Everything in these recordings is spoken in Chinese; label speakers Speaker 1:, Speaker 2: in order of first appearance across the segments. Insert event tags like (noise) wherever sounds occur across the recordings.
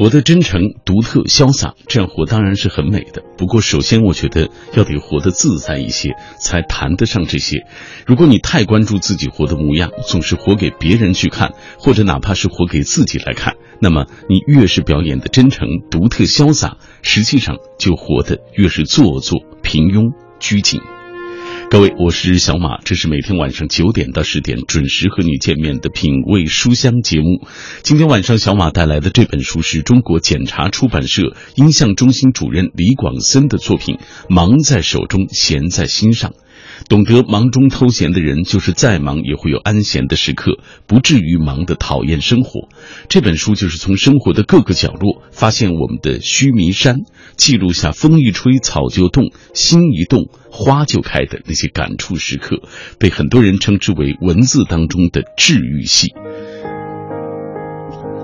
Speaker 1: 活得真诚、独特、潇洒，这样活当然是很美的。不过，首先我觉得要得活得自在一些，才谈得上这些。如果你太关注自己活的模样，总是活给别人去看，或者哪怕是活给自己来看，那么你越是表演的真诚、独特、潇洒，实际上就活得越是做作、平庸、拘谨。各位，我是小马，这是每天晚上九点到十点准时和你见面的品味书香节目。今天晚上小马带来的这本书是中国检察出版社音像中心主任李广森的作品《忙在手中，闲在心上》。懂得忙中偷闲的人，就是再忙也会有安闲的时刻，不至于忙得讨厌生活。这本书就是从生活的各个角落发现我们的须弥山，记录下风一吹草就动，心一动花就开的那些感触时刻，被很多人称之为文字当中的治愈系。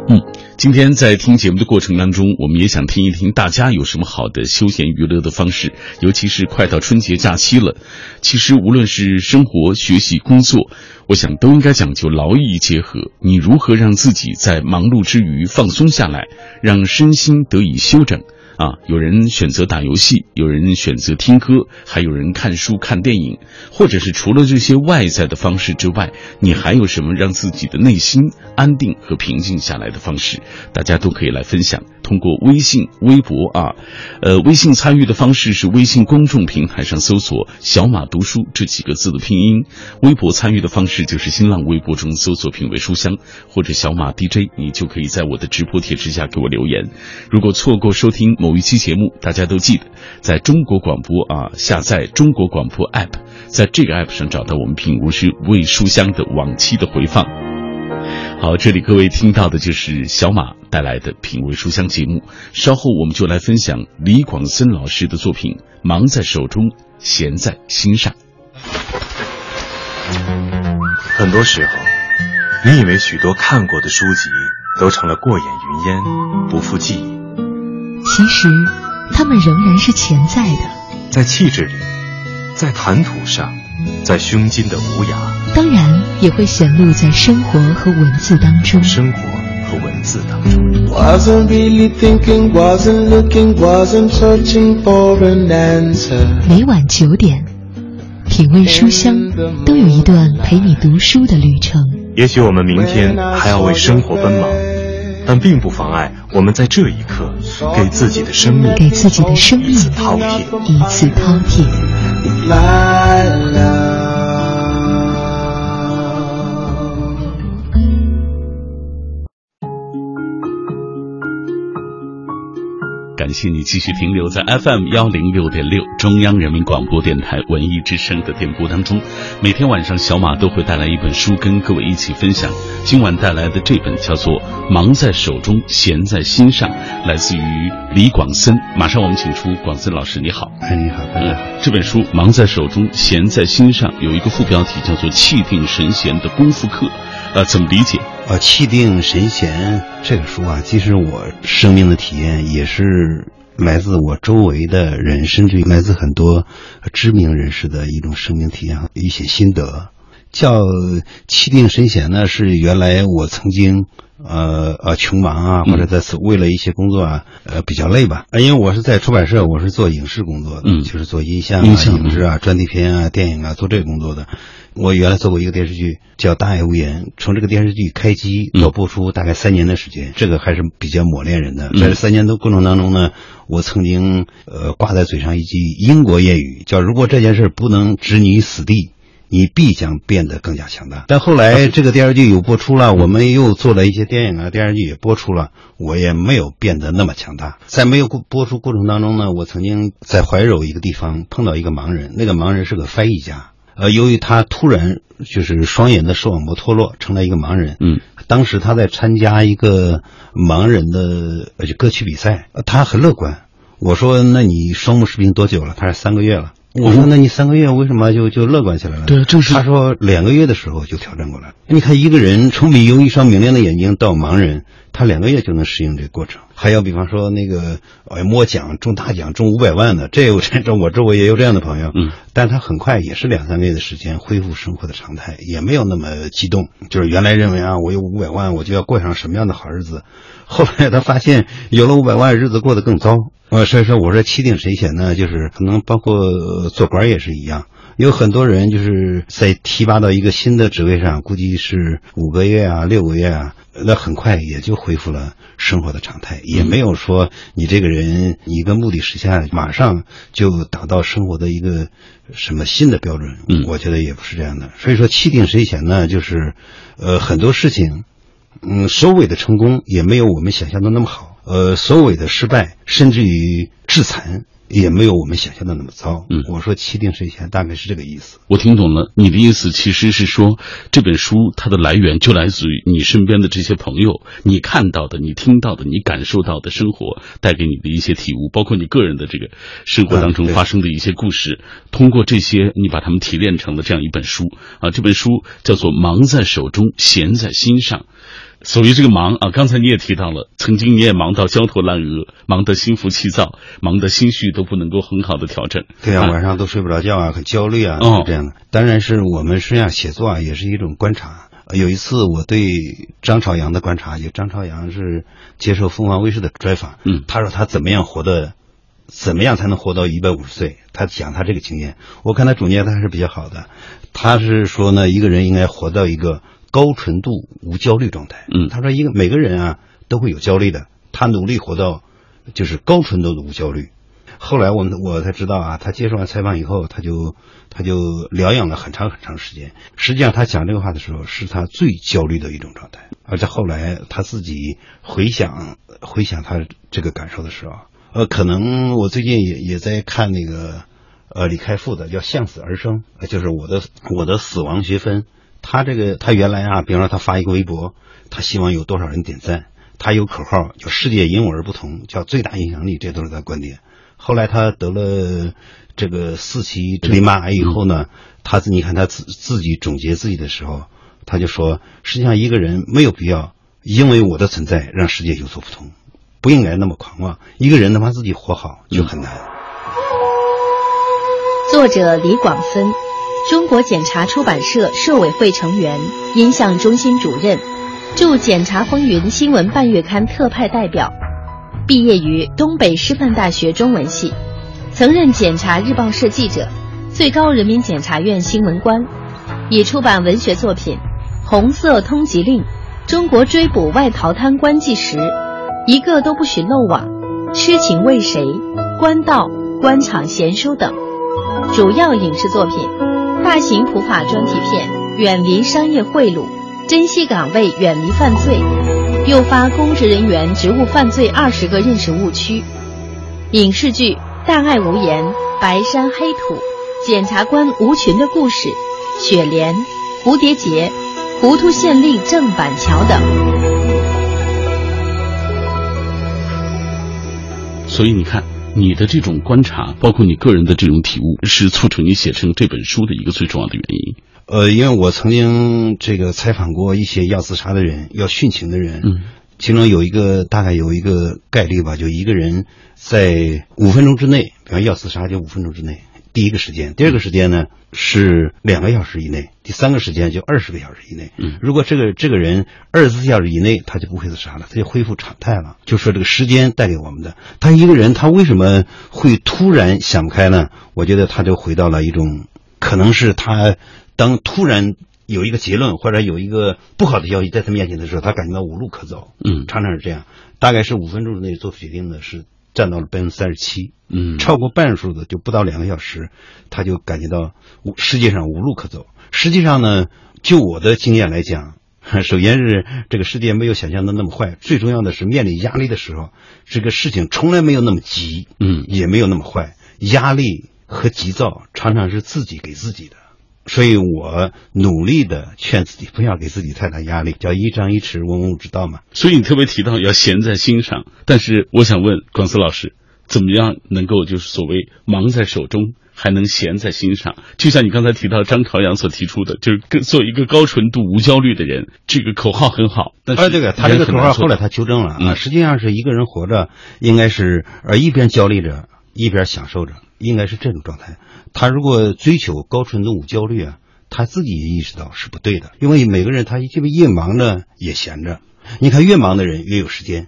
Speaker 1: 嗯，今天在听节目的过程当中，我们也想听一听大家有什么好的休闲娱乐的方式，尤其是快到春节假期了。其实无论是生活、学习、工作，我想都应该讲究劳逸结合。你如何让自己在忙碌之余放松下来，让身心得以休整？啊，有人选择打游戏，有人选择听歌，还有人看书、看电影，或者是除了这些外在的方式之外，你还有什么让自己的内心安定和平静下来的方式？大家都可以来分享。通过微信、微博啊，呃，微信参与的方式是微信公众平台上搜索“小马读书”这几个字的拼音；微博参与的方式就是新浪微博中搜索“品味书香”或者“小马 DJ”，你就可以在我的直播帖之下给我留言。如果错过收听某一期节目，大家都记得在中国广播啊下载中国广播 app，在这个 app 上找到我们品无师味书香的往期的回放。好，这里各位听到的就是小马带来的品味书香节目。稍后我们就来分享李广森老师的作品《忙在手中，闲在心上》。
Speaker 2: 很多时候，你以为许多看过的书籍都成了过眼云烟，不复记忆。
Speaker 3: 其实，他们仍然是潜在的，
Speaker 2: 在气质里，在谈吐上，在胸襟的无涯。
Speaker 3: 当然，也会显露在生活和文字当中。
Speaker 2: 生活和文字当中。
Speaker 3: 每晚九点，品味书香，都有一段陪你读书的旅程。
Speaker 2: 也许我们明天还要为生活奔忙，但并不妨碍我们在这一刻给自己的生命，
Speaker 3: 给自己的生命
Speaker 2: 一次饕餮，
Speaker 3: 一次饕餮。
Speaker 1: 感谢你继续停留在 FM 幺零六点六中央人民广播电台文艺之声的电波当中。每天晚上，小马都会带来一本书跟各位一起分享。今晚带来的这本叫做《忙在手中，闲在心上》，来自于李广森。马上我们请出广森老师，你好。
Speaker 4: 哎，你好，大家好。
Speaker 1: 这本书《忙在手中，闲在心上》有一个副标题叫做“气定神闲的功夫课”，呃，怎么理解？
Speaker 4: 啊，气定神闲这个书啊，其实我生命的体验也是来自我周围的人，甚至于来自很多知名人士的一种生命体验一些心得。叫气定神闲呢，是原来我曾经呃呃穷忙啊，或者在此为了一些工作啊，呃比较累吧。因为我是在出版社，我是做影视工作的，
Speaker 1: 嗯
Speaker 4: 就是做音像啊、影视啊、专题片啊、电影啊，做这个工作的。我原来做过一个电视剧叫《大爱无言》，从这个电视剧开机到播出大概三年的时间，这个还是比较磨练人的。在这三年的过程当中呢，我曾经呃挂在嘴上一句英国谚语，叫“如果这件事不能置你于死地”。你必将变得更加强大。但后来这个电视剧有播出了，我们又做了一些电影啊，电视剧也播出了，我也没有变得那么强大。在没有播出过程当中呢，我曾经在怀柔一个地方碰到一个盲人，那个盲人是个翻译家。呃，由于他突然就是双眼的视网膜脱落，成了一个盲人。
Speaker 1: 嗯，
Speaker 4: 当时他在参加一个盲人的呃歌曲比赛，他很乐观。我说：“那你双目失明多久了？”他说：“三个月了。”我说：“那你三个月为什么就就乐观起来了？”
Speaker 1: 对，正是
Speaker 4: 他说两个月的时候就调整过来了。你看一个人从有一双明亮的眼睛到盲人，他两个月就能适应这个过程。还有比方说那个哎摸奖中大奖中五百万的，这有这我周围也有这样的朋友，
Speaker 1: 嗯，
Speaker 4: 但他很快也是两三个月的时间恢复生活的常态，也没有那么激动。就是原来认为啊，我有五百万，我就要过上什么样的好日子，后来他发现有了五百万，日子过得更糟。呃，所以说我说气定神闲呢，就是可能包括做官也是一样。有很多人就是在提拔到一个新的职位上，估计是五个月啊、六个月啊，那很快也就恢复了生活的常态，也没有说你这个人一个目的实现，马上就达到生活的一个什么新的标准。
Speaker 1: 嗯，
Speaker 4: 我觉得也不是这样的。所以说，气定神闲呢，就是呃很多事情，嗯，收尾的成功也没有我们想象的那么好，呃，所谓的失败，甚至于致残。也没有我们想象的那么糟。
Speaker 1: 嗯，
Speaker 4: 我说气定神闲，大概是这个意思。
Speaker 1: 我听懂了，你的意思其实是说，这本书它的来源就来自于你身边的这些朋友，你看到的、你听到的、你感受到的生活带给你的一些体悟，包括你个人的这个生活当中发生的一些故事。通过这些，你把它们提炼成了这样一本书啊。这本书叫做《忙在手中，闲在心上》。所谓这个忙啊，刚才你也提到了，曾经你也忙到焦头烂额，忙得心浮气躁，忙得心绪都不能够很好的调整。
Speaker 4: 对啊，晚上都睡不着觉啊，很焦虑啊，
Speaker 1: 是
Speaker 4: 这样的。当然是我们实际上写作啊，也是一种观察。有一次我对张朝阳的观察，就张朝阳是接受凤凰卫视的专访，
Speaker 1: 嗯，
Speaker 4: 他说他怎么样活的，怎么样才能活到一百五十岁？他讲他这个经验，我看他总结的还是比较好的。他是说呢，一个人应该活到一个。高纯度无焦虑状态。
Speaker 1: 嗯，
Speaker 4: 他说一个每个人啊都会有焦虑的，他努力活到就是高纯度的无焦虑。后来我们我才知道啊，他接受完采访以后，他就他就疗养了很长很长时间。实际上他讲这个话的时候，是他最焦虑的一种状态。而且后来他自己回想回想他这个感受的时候，呃，可能我最近也也在看那个呃李开复的叫《向死而生》，就是我的我的死亡学分。他这个，他原来啊，比方说他发一个微博，他希望有多少人点赞。他有口号叫“世界因我而不同”，叫最大影响力，这都是他观点。后来他得了这个四期淋巴癌以后呢，他自你看他自自己总结自己的时候，他就说：实际上一个人没有必要因为我的存在让世界有所不同，不应该那么狂妄。一个人能把自己活好就很难。
Speaker 5: 作者李广芬。中国检察出版社社委会成员、音像中心主任，驻《检察风云》新闻半月刊特派代表，毕业于东北师范大学中文系，曾任检察日报社记者、最高人民检察院新闻官，已出版文学作品《红色通缉令》《中国追捕外逃贪官纪实》《一个都不许漏网》《痴情为谁》《官道》《官场闲书》等，主要影视作品。大型普法专题片《远离商业贿赂，珍惜岗位，远离犯罪》，诱发公职人员职务犯罪二十个认识误区。影视剧《大爱无言》《白山黑土》《检察官吴群的故事》《雪莲》《蝴蝶结》《糊涂县令郑板桥》等。
Speaker 1: 所以你看。你的这种观察，包括你个人的这种体悟，是促成你写成这本书的一个最重要的原因。
Speaker 4: 呃，因为我曾经这个采访过一些要自杀的人、要殉情的人，
Speaker 1: 嗯，
Speaker 4: 其中有一个大概有一个概率吧，就一个人在五分钟之内，比方要自杀就五分钟之内。第一个时间，第二个时间呢是两个小时以内，第三个时间就二十个小时以内。
Speaker 1: 嗯，
Speaker 4: 如果这个这个人二十四小时以内，他就不会自杀了，他就恢复常态了。就说这个时间带给我们的，他一个人他为什么会突然想不开呢？我觉得他就回到了一种，可能是他当突然有一个结论或者有一个不好的消息在他面前的时候，他感觉到无路可走。
Speaker 1: 嗯，
Speaker 4: 常常是这样，大概是五分钟之内做出决定的是。占到了百分之三十七，
Speaker 1: 嗯，
Speaker 4: 超过半数的就不到两个小时，他就感觉到世界上无路可走。实际上呢，就我的经验来讲，(laughs) 首先是这个世界没有想象的那么坏，最重要的是面临压力的时候，这个事情从来没有那么急，
Speaker 1: 嗯，
Speaker 4: 也没有那么坏。压力和急躁常常是自己给自己的。所以我努力的劝自己不要给自己太大压力，叫一张一弛，文武之道嘛。
Speaker 1: 所以你特别提到要闲在心上，但是我想问广思老师，怎么样能够就是所谓忙在手中，还能闲在心上。就像你刚才提到张朝阳所提出的，就是做一个高纯度、无焦虑的人，这个口号很好。但是
Speaker 4: 这个他这个口号后来他纠正了啊，实际上是一个人活着应该是呃一边焦虑着一边享受着，应该是这种状态。他如果追求高纯度、无焦虑啊，他自己也意识到是不对的，因为每个人他这个越忙着也闲着。你看，越忙的人越有时间。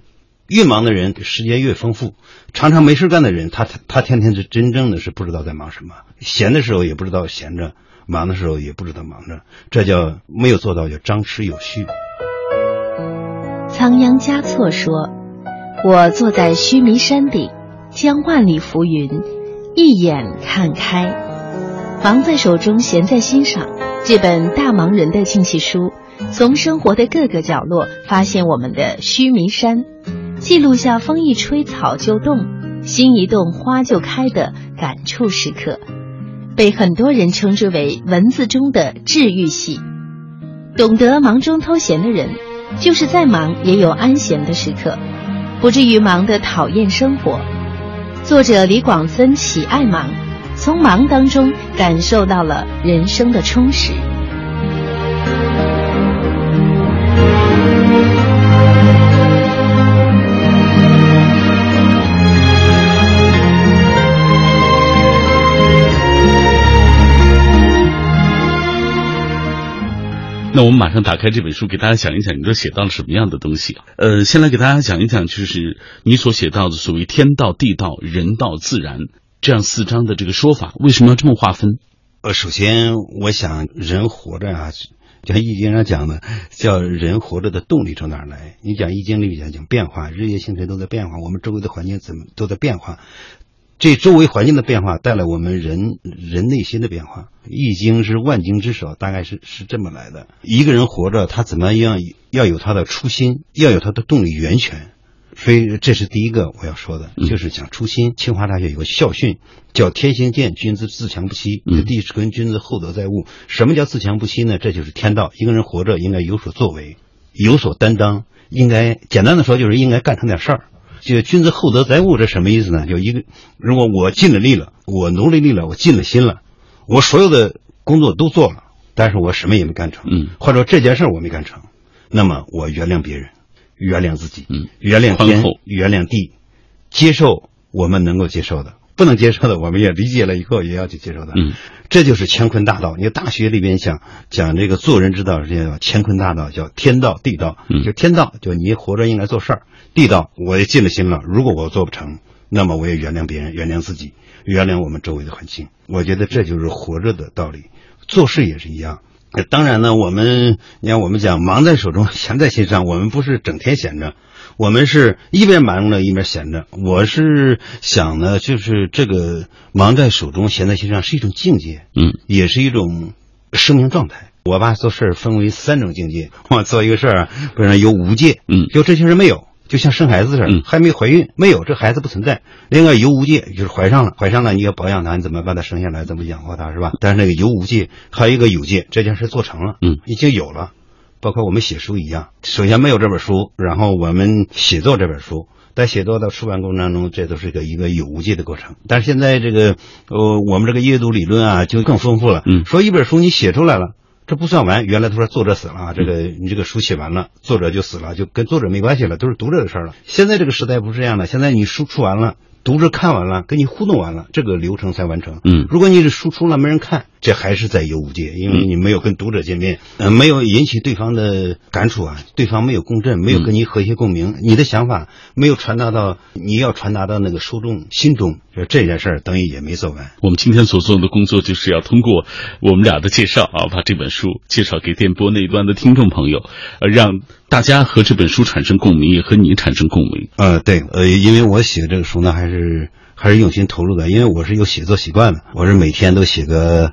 Speaker 4: 越忙的人时间越丰富，常常没事干的人，他他他天天是真正的是不知道在忙什么，闲的时候也不知道闲着，忙的时候也不知道忙着，这叫没有做到叫张弛有序。
Speaker 5: 仓央嘉措说：“我坐在须弥山顶，将万里浮云一眼看开，忙在手中，闲在心上。”这本大忙人的静气书，从生活的各个角落发现我们的须弥山。记录下风一吹草就动，心一动花就开的感触时刻，被很多人称之为文字中的治愈系。懂得忙中偷闲的人，就是再忙也有安闲的时刻，不至于忙得讨厌生活。作者李广森喜爱忙，从忙当中感受到了人生的充实。
Speaker 1: 那我们马上打开这本书，给大家讲一讲，你都写到了什么样的东西？呃，先来给大家讲一讲，就是你所写到的所谓天道、地道、人道、自然这样四章的这个说法，为什么要这么划分？
Speaker 4: 呃，首先我想，人活着啊，就像易经上讲的，叫人活着的动力从哪儿来？你讲易经里面讲变化，日月星辰都在变化，我们周围的环境怎么都在变化。这周围环境的变化带来我们人人内心的变化，易经是万经之首，大概是是这么来的。一个人活着，他怎么样要有他的初心，要有他的动力源泉。所以这是第一个我要说的，就是讲初心。清华大学有个校训，叫“天行健，君子自强不息；地是根，君子厚德载物。”什么叫自强不息呢？这就是天道。一个人活着应该有所作为，有所担当，应该简单的说就是应该干成点事儿。就君子厚德载物，这什么意思呢？就一个，如果我尽了力了，我努力力了，我尽了心了，我所有的工作都做了，但是我什么也没干成，
Speaker 1: 嗯，
Speaker 4: 或者这件事我没干成，那么我原谅别人，原谅自己，
Speaker 1: 嗯，
Speaker 4: 原谅天，原谅地，接受我们能够接受的，不能接受的，我们也理解了以后也要去接受的，
Speaker 1: 嗯，
Speaker 4: 这就是乾坤大道。你大学里边讲讲这个做人之道，是叫乾坤大道，叫天道地道，就天道，就你活着应该做事儿。地道，我也尽了心了。如果我做不成，那么我也原谅别人，原谅自己，原谅我们周围的环境。我觉得这就是活着的道理。做事也是一样。当然呢，我们你看，我们讲忙在手中，闲在心上。我们不是整天闲着，我们是一边忙着一边闲着。我是想呢，就是这个忙在手中，闲在心上是一种境界，
Speaker 1: 嗯，
Speaker 4: 也是一种生命状态。我把做事分为三种境界。(laughs) 我做一个事儿，不然有无界，
Speaker 1: 嗯，
Speaker 4: 就这些人没有。就像生孩子似的，还没怀孕，没有这孩子不存在。另外有无界就是怀上了，怀上了你要保养它，你怎么把它生下来，怎么养活它，是吧？但是那个有无界还有一个有界，这件事做成了，
Speaker 1: 嗯，
Speaker 4: 已经有了。包括我们写书一样，首先没有这本书，然后我们写作这本书，在写作到出版过程当中，这都是个一个有无界的过程。但是现在这个呃，我们这个阅读理论啊，就更丰富了。
Speaker 1: 嗯，
Speaker 4: 说一本书你写出来了。这不算完，原来他说作者死了啊，这个你这个书写完了，作者就死了，就跟作者没关系了，都是读者的事了。现在这个时代不是这样的，现在你书出完了，读者看完了，跟你互动完了，这个流程才完成。
Speaker 1: 嗯，
Speaker 4: 如果你是输出了没人看，这还是在有无界，因为你没有跟读者见面，呃，没有引起对方的感触啊，对方没有共振，没有跟你和谐共鸣，你的想法没有传达到你要传达到那个受众心中。这件事儿等于也没做完。
Speaker 1: 我们今天所做的工作，就是要通过我们俩的介绍啊，把这本书介绍给电波那一端的听众朋友，呃，让大家和这本书产生共鸣，也和你产生共鸣。
Speaker 4: 呃，对，呃，因为我写这个书呢，还是还是用心投入的，因为我是有写作习惯的，我是每天都写个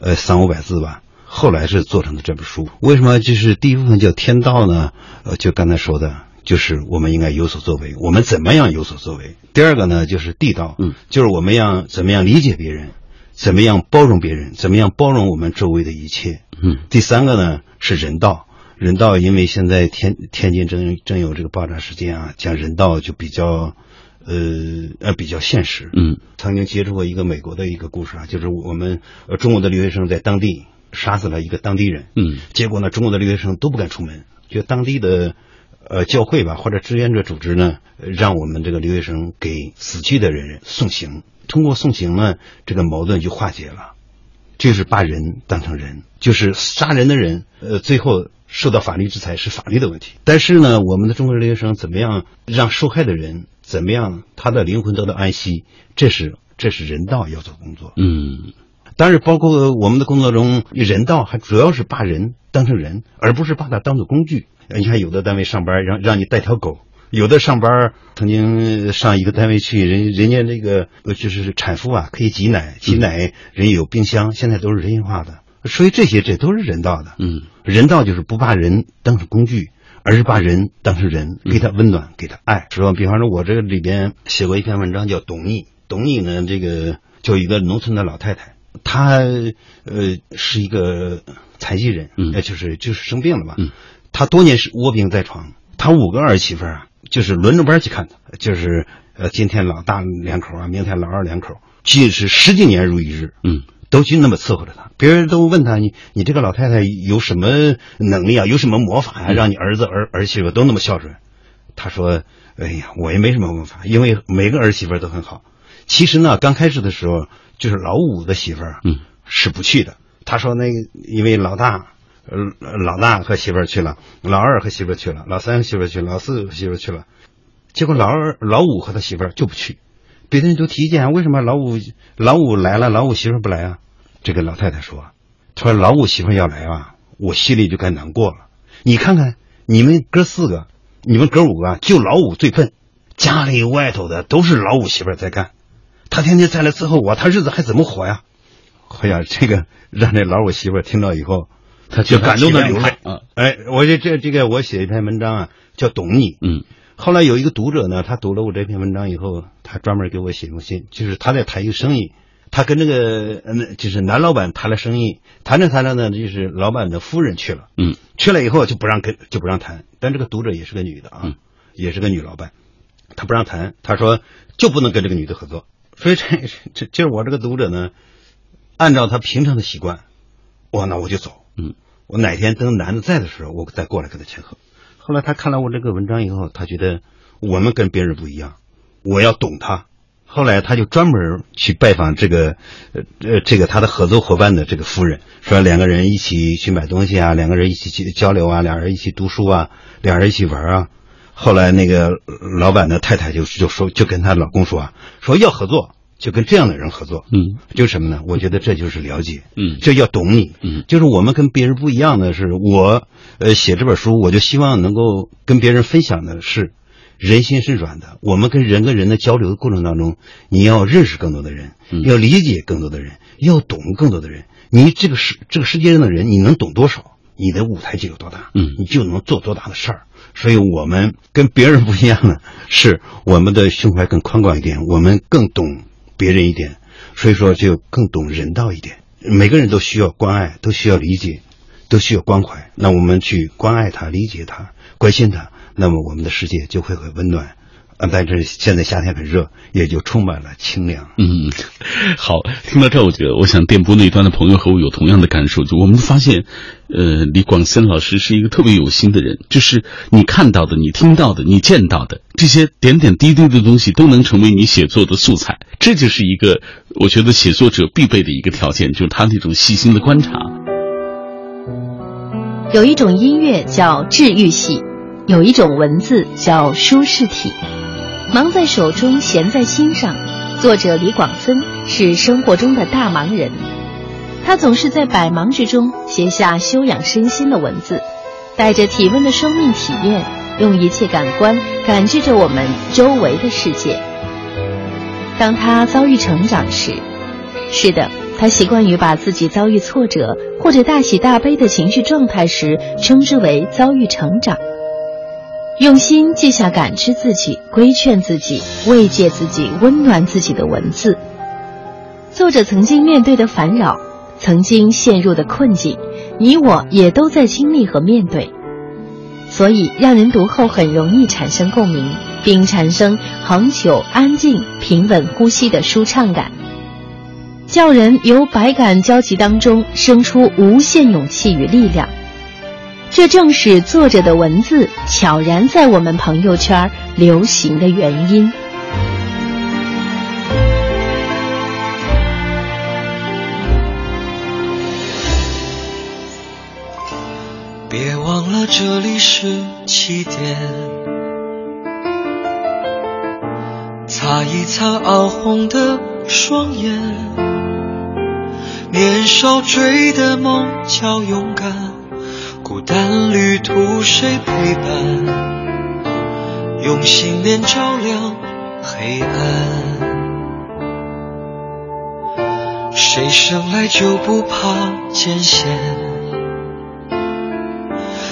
Speaker 4: 呃三五百字吧。后来是做成的这本书。为什么就是第一部分叫天道呢？呃，就刚才说的。就是我们应该有所作为，我们怎么样有所作为？第二个呢，就是地道，
Speaker 1: 嗯，
Speaker 4: 就是我们要怎么样理解别人，怎么样包容别人，怎么样包容我们周围的一切，
Speaker 1: 嗯。
Speaker 4: 第三个呢是人道，人道，因为现在天天津正正有这个爆炸事件啊，讲人道就比较，呃呃比较现实。
Speaker 1: 嗯，
Speaker 4: 曾经接触过一个美国的一个故事啊，就是我们呃中国的留学生在当地杀死了一个当地人。
Speaker 1: 嗯，
Speaker 4: 结果呢，中国的留学生都不敢出门，就当地的呃教会吧或者志愿者组织呢，让我们这个留学生给死去的人送行。通过送行呢，这个矛盾就化解了。就是把人当成人，就是杀人的人，呃，最后受到法律制裁是法律的问题。但是呢，我们的中国留学生怎么样让受害的人怎么样他的灵魂得到安息，这是这是人道要做工作。
Speaker 1: 嗯，
Speaker 4: 当然，包括我们的工作中，人道还主要是把人当成人，而不是把它当做工具。你看，有的单位上班让让你带条狗。有的上班曾经上一个单位去，人人家那个就是产妇啊，可以挤奶，挤奶人有冰箱，现在都是人性化的，所以这些这都是人道的。
Speaker 1: 嗯，
Speaker 4: 人道就是不把人当成工具，而是把人当成人，给他温暖，给他爱。是吧？比方说，我这个里边写过一篇文章叫《懂你》，懂你呢，这个就一个农村的老太太，她呃是一个残疾人，
Speaker 1: 嗯，
Speaker 4: 就是就是生病了吧，
Speaker 1: 嗯，
Speaker 4: 他多年是卧病在床，他五个儿媳妇啊。就是轮着班去看他，就是呃，今天老大两口啊，明天老二两口，即使十几年如一日，
Speaker 1: 嗯，
Speaker 4: 都去那么伺候着他。别人都问他，你你这个老太太有什么能力啊？有什么魔法呀？让你儿子儿儿媳妇都那么孝顺？他说：“哎呀，我也没什么魔法，因为每个儿媳妇都很好。其实呢，刚开始的时候，就是老五的媳妇儿，
Speaker 1: 嗯，
Speaker 4: 是不去的。他说那个，因为老大。”呃，老大和媳妇儿去了，老二和媳妇儿去了，老三媳妇儿去，老四媳妇儿去了，结果老二、老五和他媳妇儿就不去。别的人都提意见，为什么老五老五来了，老五媳妇儿不来啊？这个老太太说：“她说老五媳妇儿要来啊，我心里就该难过了。你看看你们哥四个，你们哥五个，就老五最笨，家里外头的都是老五媳妇儿在干，他天天再来伺候我，他日子还怎么活呀？”哎呀，这个让这老我媳妇儿听到以后。
Speaker 1: 他就
Speaker 4: 感动的流泪啊！哎，我这这这个我写一篇文章啊，叫《懂你》。
Speaker 1: 嗯，
Speaker 4: 后来有一个读者呢，他读了我这篇文章以后，他专门给我写封信，就是他在谈一个生意，他跟那个嗯，就是男老板谈了生意，谈着谈着呢，就是老板的夫人去了。
Speaker 1: 嗯，
Speaker 4: 去了以后就不让跟就不让谈，但这个读者也是个女的啊，也是个女老板，她不让谈，她说就不能跟这个女的合作。所以这这就是我这个读者呢，按照他平常的习惯，我那我就走。
Speaker 1: 嗯，
Speaker 4: 我哪天等男的在的时候，我再过来跟他签合。后来他看了我这个文章以后，他觉得我们跟别人不一样，我要懂他。后来他就专门去拜访这个呃呃这个他的合作伙伴的这个夫人，说两个人一起去买东西啊，两个人一起去交流啊，两人一起读书啊，两人一起玩啊。后来那个老板的太太就就说就跟她老公说啊，说要合作。就跟这样的人合作，
Speaker 1: 嗯，
Speaker 4: 就是什么呢？我觉得这就是了解，
Speaker 1: 嗯，
Speaker 4: 这要懂你，
Speaker 1: 嗯，
Speaker 4: 就是我们跟别人不一样的是，我呃写这本书，我就希望能够跟别人分享的是，人心是软的。我们跟人跟人的交流的过程当中，你要认识更多的人，要理解更多的人，要懂更多的人。你这个世这个世界上的人，你能懂多少，你的舞台就有多大，
Speaker 1: 嗯，
Speaker 4: 你就能做多大的事儿。所以我们跟别人不一样的是，我们的胸怀更宽广一点，我们更懂。别人一点，所以说就更懂人道一点。每个人都需要关爱，都需要理解，都需要关怀。那我们去关爱他、理解他、关心他，那么我们的世界就会很温暖。啊，但是现在夏天很热，也就充满了清凉。
Speaker 1: 嗯，好，听到这，我觉得我想电波那端的朋友和我有同样的感受，就我们发现，呃，李广森老师是一个特别有心的人，就是你看到的、你听到的、你见到的这些点点滴滴的东西，都能成为你写作的素材。这就是一个我觉得写作者必备的一个条件，就是他那种细心的观察。
Speaker 5: 有一种音乐叫治愈系，有一种文字叫舒适体。忙在手中，闲在心上。作者李广森是生活中的大忙人，他总是在百忙之中写下修养身心的文字，带着体温的生命体验，用一切感官感知着我们周围的世界。当他遭遇成长时，是的，他习惯于把自己遭遇挫折或者大喜大悲的情绪状态时，称之为遭遇成长。用心记下感知自己、规劝自己、慰藉自己、温暖自己的文字。作者曾经面对的烦扰，曾经陷入的困境，你我也都在经历和面对，所以让人读后很容易产生共鸣，并产生恒久、安静、平稳呼吸的舒畅感，叫人由百感交集当中生出无限勇气与力量。这正是作者的文字悄然在我们朋友圈流行的原因。
Speaker 6: 别忘了这里是起点，擦一擦熬红的双眼，年少追的梦叫勇敢。孤单旅途谁陪伴？用信念照亮黑暗。谁生来就不怕艰险？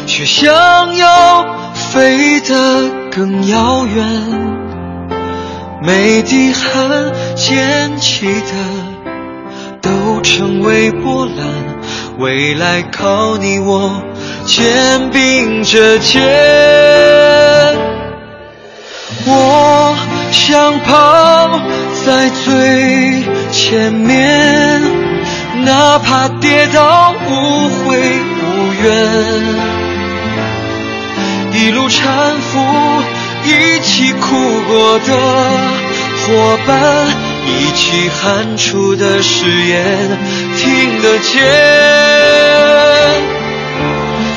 Speaker 6: 却想要飞得更遥远。每滴汗溅起的，都成为波澜。未来靠你我。肩并着肩，我想跑在最前面，哪怕跌倒无悔无怨。一路搀扶，一起哭过的伙伴，一起喊出的誓言，听得见。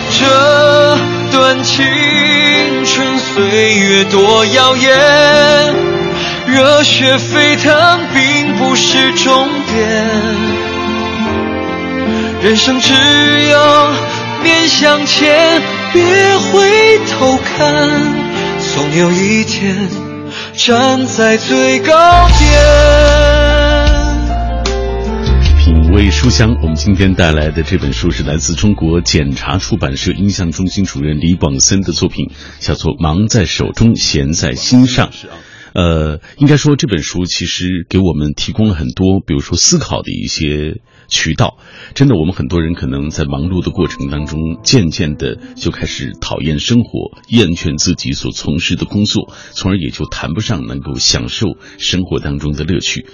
Speaker 6: 这段青春岁月多耀眼，热血沸腾并不是终点，人生只有面向前，别回头看，总有一天站在最高点。
Speaker 1: 为书香，我们今天带来的这本书是来自中国检察出版社音像中心主任李广森的作品，叫做《忙在手中，闲在心上》。呃，应该说这本书其实给我们提供了很多，比如说思考的一些渠道。真的，我们很多人可能在忙碌的过程当中，渐渐的就开始讨厌生活，厌倦自己所从事的工作，从而也就谈不上能够享受生活当中的乐趣。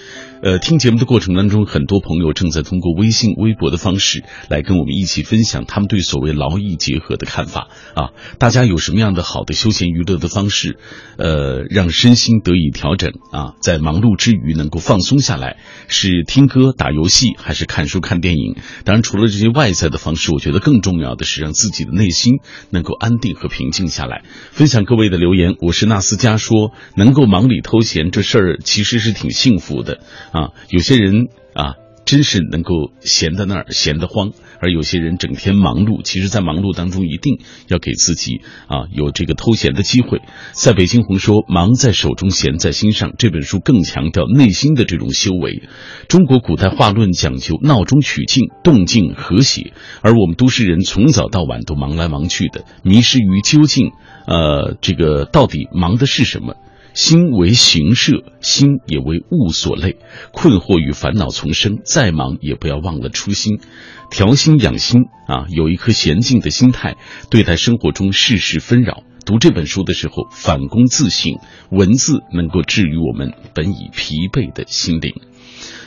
Speaker 1: 呃，听节目的过程当中，很多朋友正在通过微信、微博的方式来跟我们一起分享他们对所谓劳逸结合的看法啊。大家有什么样的好的休闲娱乐的方式，呃，让身心得以调整啊，在忙碌之余能够放松下来？是听歌、打游戏，还是看书、看电影？当然，除了这些外在的方式，我觉得更重要的是让自己的内心能够安定和平静下来。分享各位的留言，我是纳斯佳说，能够忙里偷闲这事儿其实是挺幸福的。啊，有些人啊，真是能够闲在那儿，闲得慌；而有些人整天忙碌，其实，在忙碌当中，一定要给自己啊有这个偷闲的机会。在北京红说，忙在手中，闲在心上。这本书更强调内心的这种修为。中国古代画论讲究闹中取静，动静和谐，而我们都市人从早到晚都忙来忙去的，迷失于究竟，呃，这个到底忙的是什么？心为形设，心也为物所累，困惑与烦恼丛生，再忙也不要忘了初心，调心养心啊，有一颗娴静的心态，对待生活中世事纷扰。读这本书的时候，反躬自省，文字能够治愈我们本已疲惫的心灵。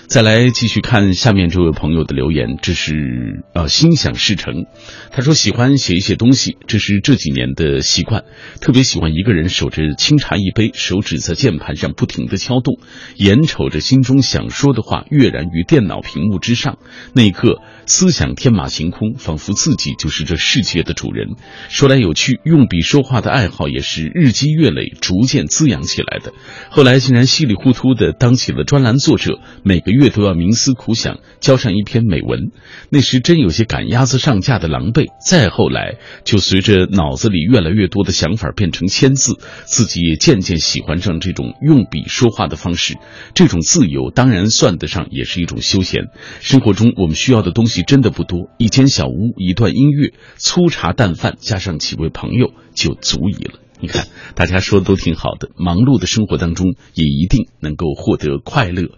Speaker 1: 再来继续看下面这位朋友的留言，这是呃心想事成，他说喜欢写一些东西，这是这几年的习惯，特别喜欢一个人守着清茶一杯，手指在键盘上不停的敲动，眼瞅着心中想说的话跃然于电脑屏幕之上，那一刻思想天马行空，仿佛自己就是这世界的主人。说来有趣，用笔说话的爱好也是日积月累逐渐滋养起来的，后来竟然稀里糊涂的当起了专栏作者，每个。月都要冥思苦想交上一篇美文，那时真有些赶鸭子上架的狼狈。再后来，就随着脑子里越来越多的想法变成签字，自己也渐渐喜欢上这种用笔说话的方式。这种自由当然算得上也是一种休闲。生活中我们需要的东西真的不多，一间小屋，一段音乐，粗茶淡饭，加上几位朋友就足矣了。你看，大家说的都挺好的。忙碌的生活当中，也一定能够获得快乐。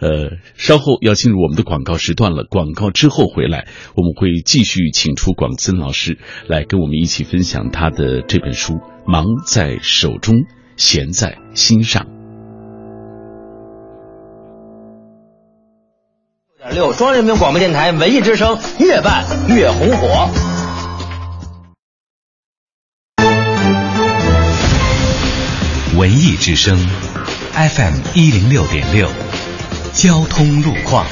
Speaker 1: 呃，稍后要进入我们的广告时段了。广告之后回来，我们会继续请出广森老师来跟我们一起分享他的这本书《忙在手中，闲在心上。
Speaker 7: 六点六，中央人民广播电台文艺之声，越办越红火。
Speaker 8: 文艺之声，FM 一零六点六，交通路况。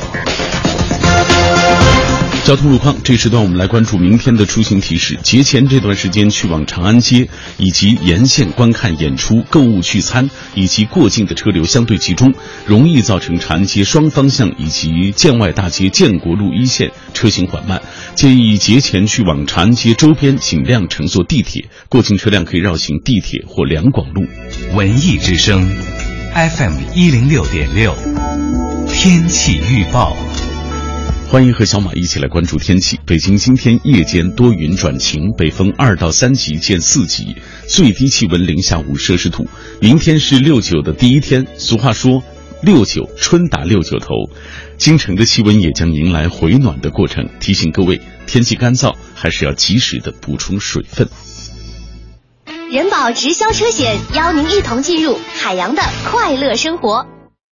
Speaker 1: 交通路况，这时段我们来关注明天的出行提示。节前这段时间去往长安街以及沿线观看演出、购物、聚餐以及过境的车流相对集中，容易造成长安街双方向以及建外大街建国路一线车行缓慢。建议节前去往长安街周边尽量乘坐地铁，过境车辆可以绕行地铁或两广路。
Speaker 8: 文艺之声，FM 一零六点六，天气预报。
Speaker 1: 欢迎和小马一起来关注天气。北京今天夜间多云转晴，北风二到三级见四级，最低气温零下五摄氏度。明天是六九的第一天，俗话说“六九春打六九头”，京城的气温也将迎来回暖的过程。提醒各位，天气干燥，还是要及时的补充水分。
Speaker 9: 人保直销车险邀您一同进入海洋的快乐生活。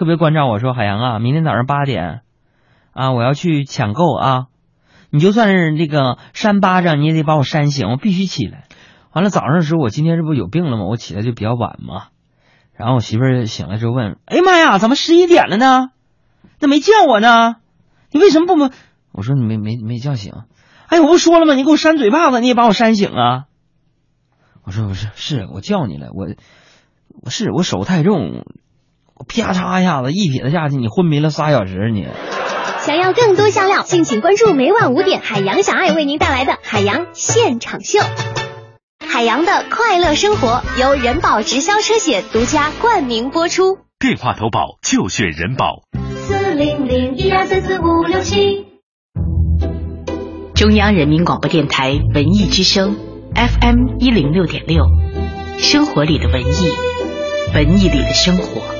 Speaker 10: 特别关照我说：“海洋啊，明天早上八点，啊，我要去抢购啊，你就算是这个扇巴掌，你也得把我扇醒，我必须起来。”完了早上的时候，我今天这不有病了吗？我起来就比较晚嘛。然后我媳妇儿醒来之后问：“哎呀妈呀，怎么十一点了呢？那没叫我呢？你为什么不？”我说：“你没没没叫醒。”哎，我不说了吗？你给我扇嘴巴子，你也把我扇醒啊。我说不是，是我叫你了，我我是我手太重，啪嚓一下子一撇子下去，你昏迷了仨小时，你。
Speaker 9: 想要更多香料，敬请关注每晚五点海洋小爱为您带来的海洋现场秀。海洋的快乐生活由人保直销车险独家冠名播出。
Speaker 8: 电话投保就选人保。
Speaker 9: 四零零一二三四五六七。
Speaker 11: 中央人民广播电台文艺之声。FM 一零六点六，生活里的文艺，文艺里的生活。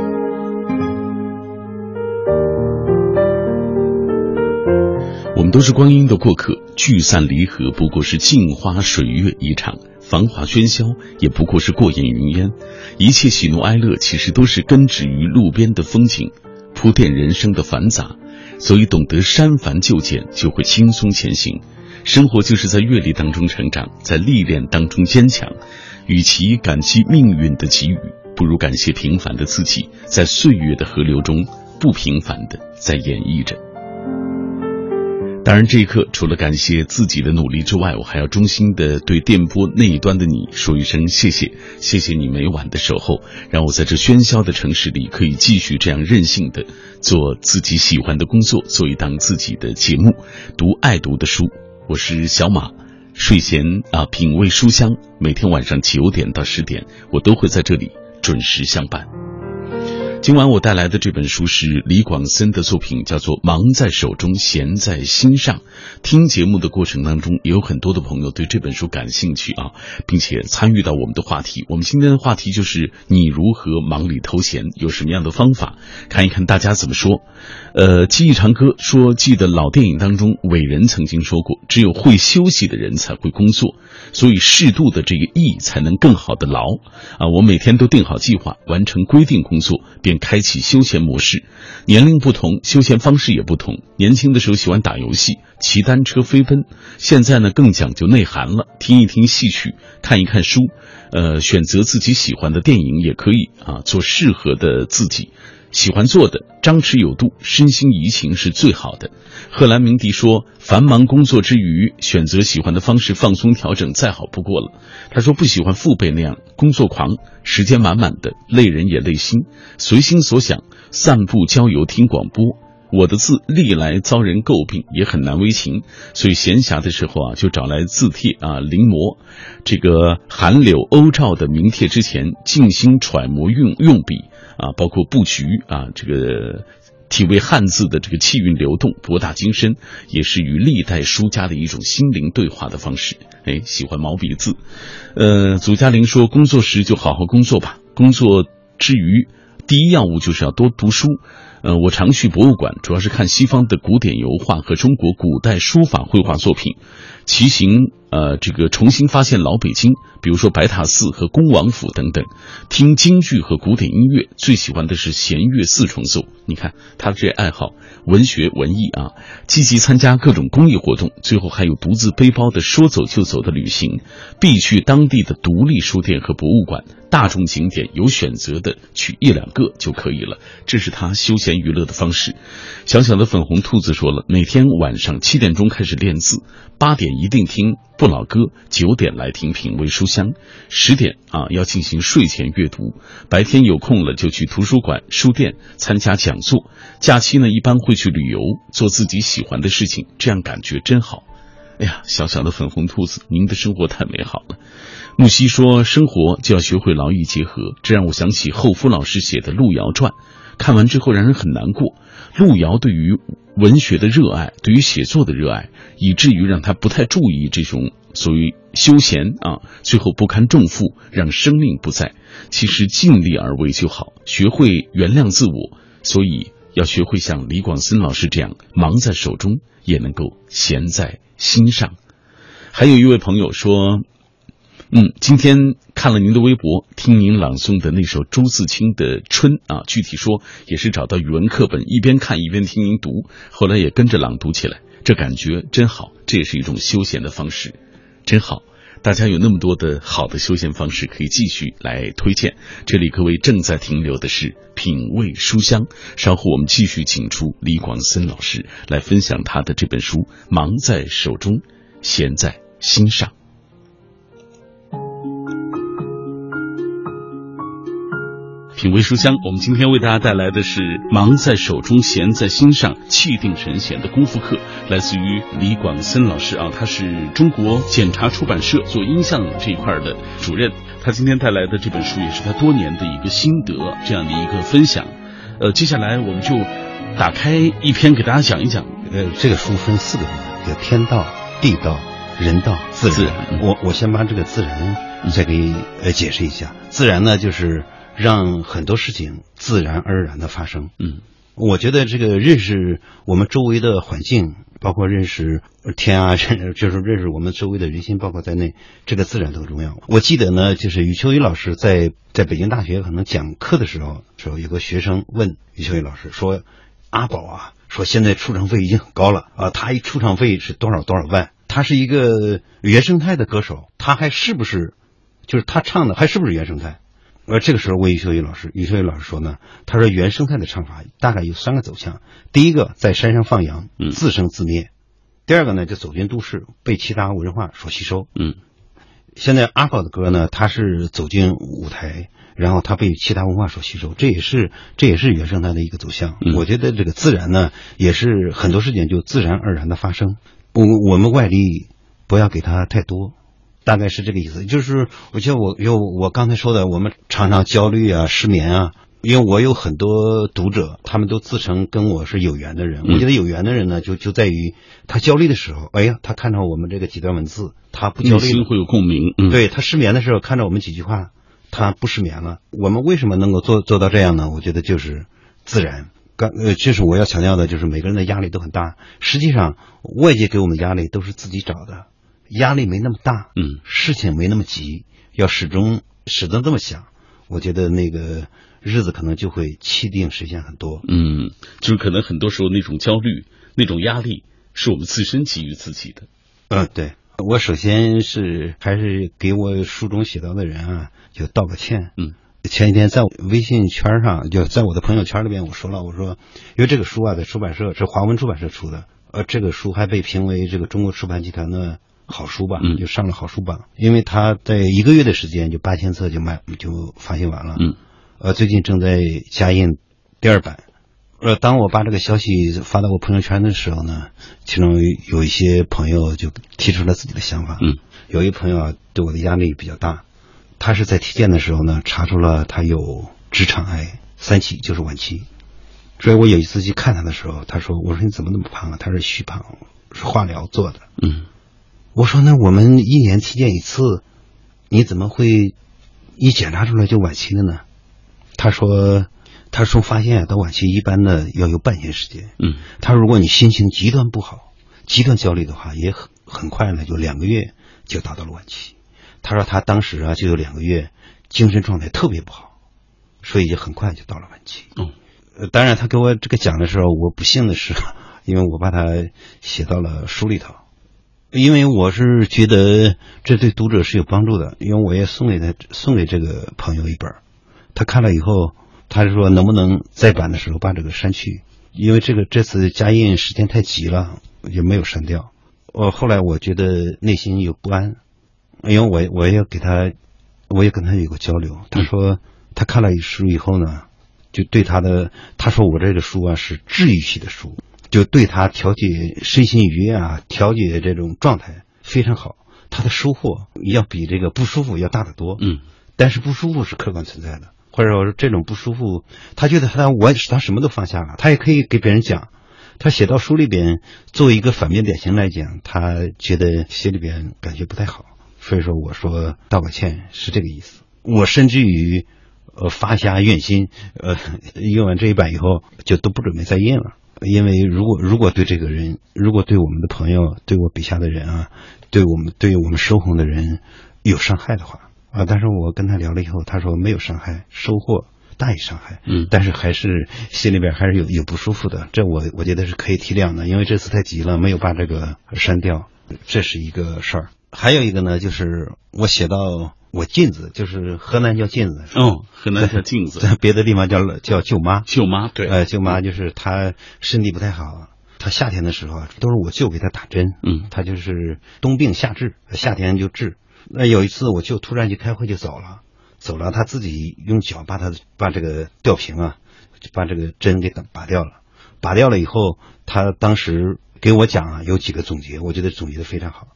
Speaker 1: 都是光阴的过客，聚散离合不过是镜花水月一场，繁华喧嚣也不过是过眼云烟。一切喜怒哀乐，其实都是根植于路边的风景，铺垫人生的繁杂。所以，懂得删繁就简，就会轻松前行。生活就是在阅历当中成长，在历练当中坚强。与其感激命运的给予，不如感谢平凡的自己，在岁月的河流中，不平凡的在演绎着。当然，这一刻除了感谢自己的努力之外，我还要衷心的对电波那一端的你说一声谢谢，谢谢你每晚的守候，让我在这喧嚣的城市里可以继续这样任性的做自己喜欢的工作，做一档自己的节目，读爱读的书。我是小马，睡前啊品味书香，每天晚上九点到十点，我都会在这里准时相伴。今晚我带来的这本书是李广森的作品，叫做《忙在手中，闲在心上》。听节目的过程当中，也有很多的朋友对这本书感兴趣啊，并且参与到我们的话题。我们今天的话题就是你如何忙里偷闲，有什么样的方法？看一看大家怎么说。呃，记忆长歌说，记得老电影当中伟人曾经说过，只有会休息的人才会工作，所以适度的这个逸才能更好的劳啊。我每天都定好计划，完成规定工作，开启休闲模式。年龄不同，休闲方式也不同。年轻的时候喜欢打游戏、骑单车、飞奔，现在呢更讲究内涵了，听一听戏曲，看一看书，呃，选择自己喜欢的电影也可以啊，做适合的自己。喜欢做的，张弛有度，身心怡情是最好的。赫兰明迪说：“繁忙工作之余，选择喜欢的方式放松调整，再好不过了。”他说：“不喜欢父辈那样工作狂，时间满满的，累人也累心。随心所想，散步、郊游、听广播。我的字历来遭人诟病，也很难为情，所以闲暇的时候啊，就找来字帖啊临摹。这个寒柳欧照的名帖之前，静心揣摩用用笔。”啊，包括布局啊，这个体味汉字的这个气韵流动，博大精深，也是与历代书家的一种心灵对话的方式。哎，喜欢毛笔字。呃，祖嘉玲说，工作时就好好工作吧，工作之余，第一要务就是要多读书。呃，我常去博物馆，主要是看西方的古典油画和中国古代书法绘画作品。骑行，呃，这个重新发现老北京，比如说白塔寺和恭王府等等。听京剧和古典音乐，最喜欢的是弦乐四重奏。你看他的这爱好，文学文艺啊，积极参加各种公益活动。最后还有独自背包的说走就走的旅行，必去当地的独立书店和博物馆。大众景点有选择的去一两个就可以了，这是他休闲娱乐的方式。小小的粉红兔子说了，每天晚上七点钟开始练字，八点一定听不老歌，九点来听品味书香，十点啊要进行睡前阅读。白天有空了就去图书馆、书店参加讲座，假期呢一般会去旅游，做自己喜欢的事情，这样感觉真好。哎呀，小小的粉红兔子，您的生活太美好了。木西说：“生活就要学会劳逸结合。”这让我想起厚夫老师写的《路遥传》，看完之后让人很难过。路遥对于文学的热爱，对于写作的热爱，以至于让他不太注意这种所谓休闲啊，最后不堪重负，让生命不在。其实尽力而为就好，学会原谅自我。所以要学会像李广森老师这样，忙在手中也能够闲在心上。还有一位朋友说。嗯，今天看了您的微博，听您朗诵的那首朱自清的《春》啊，具体说也是找到语文课本，一边看一边听您读，后来也跟着朗读起来，这感觉真好，这也是一种休闲的方式，真好。大家有那么多的好的休闲方式可以继续来推荐。这里各位正在停留的是品味书香，稍后我们继续请出李广森老师来分享他的这本书《忙在手中，闲在心上》。品味书香，我们今天为大家带来的是“忙在手中，闲在心上，气定神闲”的功夫课，来自于李广森老师啊，他是中国检察出版社做音像这一块的主任。他今天带来的这本书也是他多年的一个心得，这样的一个分享。呃，接下来我们就打开一篇给大家讲一讲。
Speaker 4: 呃，这个书分四个部分，叫天道、地道、人道、自然。我我先把这个自然再给呃解释一下。自然呢，就是。让很多事情自然而然的发生。
Speaker 1: 嗯，
Speaker 4: 我觉得这个认识我们周围的环境，包括认识天啊，认 (laughs) 就是认识我们周围的人心，包括在内，这个自然都重要。我记得呢，就是余秋雨老师在在北京大学可能讲课的时候，时候有个学生问余秋雨老师说：“阿宝啊，说现在出场费已经很高了啊，他一出场费是多少多少万？他是一个原生态的歌手，他还是不是？就是他唱的还是不是原生态？”而这个时候，问余秋雨老师，余秋雨老师说呢，他说原生态的唱法大概有三个走向：第一个，在山上放羊，自生自灭；第二个呢，就走进都市，被其他文化所吸收。
Speaker 1: 嗯，
Speaker 4: 现在阿宝的歌呢，他是走进舞台，然后他被其他文化所吸收，这也是这也是原生态的一个走向。我觉得这个自然呢，也是很多事情就自然而然的发生，我我们外力不要给他太多。大概是这个意思，就是我觉得我有我刚才说的，我们常常焦虑啊、失眠啊，因为我有很多读者，他们都自称跟我是有缘的人。我觉得有缘的人呢，就就在于他焦虑的时候，哎呀，他看到我们这个几段文字，他不焦虑，
Speaker 1: 心会有共鸣。嗯，
Speaker 4: 对他失眠的时候，看到我们几句话，他不失眠了。我们为什么能够做做到这样呢？我觉得就是自然。刚呃，就是我要强调的，就是每个人的压力都很大。实际上，外界给我们的压力都是自己找的，压力没那么大，
Speaker 1: 嗯，
Speaker 4: 事情没那么急，要始终始终这么想。我觉得那个日子可能就会气定实现很多。
Speaker 1: 嗯，就是可能很多时候那种焦虑、那种压力，是我们自身给予自己的。
Speaker 4: 嗯，对。我首先是还是给我书中写到的人啊，就道个歉。
Speaker 1: 嗯。
Speaker 4: 前几天在微信圈上，就在我的朋友圈里边，我说了，我说，因为这个书啊，在出版社是华文出版社出的，呃，这个书还被评为这个中国出版集团的。好书吧，就上了好书榜，因为他在一个月的时间就八千册就卖就发行完了。
Speaker 1: 嗯，
Speaker 4: 呃，最近正在加印第二版。呃，当我把这个消息发到我朋友圈的时候呢，其中有一些朋友就提出了自己的想法。
Speaker 1: 嗯，
Speaker 4: 有一朋友啊，对我的压力比较大，他是在体检的时候呢，查出了他有直肠癌三期，就是晚期。所以我有一次去看他的时候，他说：“我说你怎么那么胖啊？”他说：“虚胖，是化疗做的。”
Speaker 1: 嗯。
Speaker 4: 我说那我们一年体检一次，你怎么会一检查出来就晚期了呢？他说，他说发现到晚期一般呢要有半年时间。
Speaker 1: 嗯，
Speaker 4: 他说如果你心情极端不好、极端焦虑的话，也很很快呢，就两个月就达到了晚期。他说他当时啊就有两个月精神状态特别不好，所以就很快就到了晚期。
Speaker 1: 嗯，
Speaker 4: 呃，当然他给我这个讲的时候，我不幸的是，因为我把他写到了书里头。因为我是觉得这对读者是有帮助的，因为我也送给他送给这个朋友一本，他看了以后，他是说能不能再版的时候把这个删去，因为这个这次加印时间太急了，也没有删掉。我后来我觉得内心有不安，因为我我也给他，我也跟他有个交流，他说他看了书以后呢，就对他的他说我这个书啊是治愈系的书。就对他调节身心愉悦啊，调节这种状态非常好，他的收获要比这个不舒服要大得多。
Speaker 1: 嗯，
Speaker 4: 但是不舒服是客观存在的，或者说这种不舒服，他觉得他我他什么都放下了，他也可以给别人讲。他写到书里边，作为一个反面典型来讲，他觉得心里边感觉不太好，所以说我说道个歉是这个意思。我甚至于呃发下怨心，呃印完这一版以后就都不准备再印了。因为如果如果对这个人，如果对我们的朋友，对我笔下的人啊，对我们对我们收红的人有伤害的话啊，但是我跟他聊了以后，他说没有伤害，收获大于伤害。
Speaker 1: 嗯，
Speaker 4: 但是还是心里边还是有有不舒服的，这我我觉得是可以体谅的，因为这次太急了，没有把这个删掉，这是一个事儿。还有一个呢，就是我写到。我妗子就是河南叫妗子，
Speaker 1: 嗯，河南叫妗子，
Speaker 4: 在 (laughs) 别的地方叫叫舅妈，
Speaker 1: 舅妈对，
Speaker 4: 呃，舅妈就是她身体不太好，她夏天的时候都是我舅给她打针，
Speaker 1: 嗯，
Speaker 4: 她就是冬病夏治，夏天就治。那有一次我舅突然去开会就走了，走了，他自己用脚把他把这个吊瓶啊，就把这个针给打拔掉了，拔掉了以后，他当时给我讲啊，有几个总结，我觉得总结的非常好。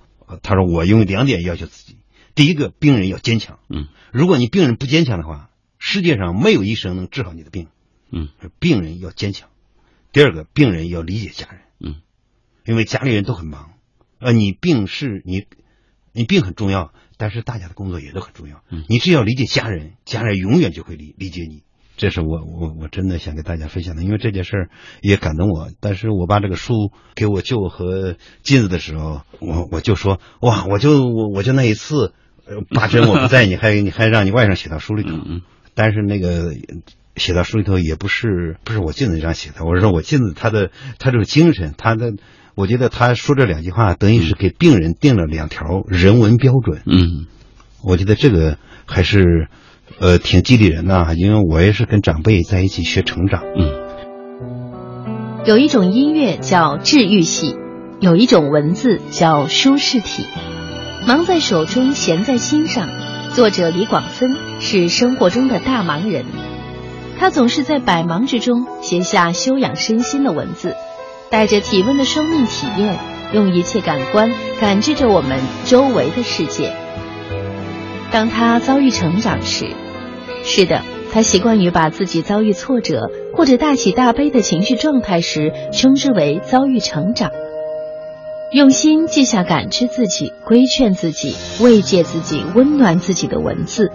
Speaker 4: 他说我用两点要求自己。第一个，病人要坚强。
Speaker 1: 嗯，
Speaker 4: 如果你病人不坚强的话，世界上没有医生能治好你的病。
Speaker 1: 嗯，
Speaker 4: 病人要坚强。第二个，病人要理解家人。
Speaker 1: 嗯，
Speaker 4: 因为家里人都很忙。呃，你病是你，你病很重要，但是大家的工作也都很重要。
Speaker 1: 嗯，
Speaker 4: 你只要理解家人，家人永远就会理理解你。这是我我我真的想给大家分享的，因为这件事儿也感动我。但是我把这个书给我舅和金子的时候，我我就说哇，我就我我就那一次。(laughs) 八珍我不在，你还你还让你外甥写到书里头，但是那个写到书里头也不是不是我镜子这样写的，我是说我镜子他的他这个精神，他的我觉得他说这两句话等于是给病人定了两条人文标准，
Speaker 1: 嗯，
Speaker 4: 我觉得这个还是呃挺激励人的，因为我也是跟长辈在一起学成长，
Speaker 1: 嗯，
Speaker 5: 有一种音乐叫治愈系，有一种文字叫舒适体。忙在手中，闲在心上。作者李广森是生活中的大忙人，他总是在百忙之中写下修养身心的文字，带着体温的生命体验，用一切感官感知着我们周围的世界。当他遭遇成长时，是的，他习惯于把自己遭遇挫折或者大喜大悲的情绪状态时，称之为遭遇成长。用心记下感知自己、规劝自己、慰藉自己、温暖自己的文字。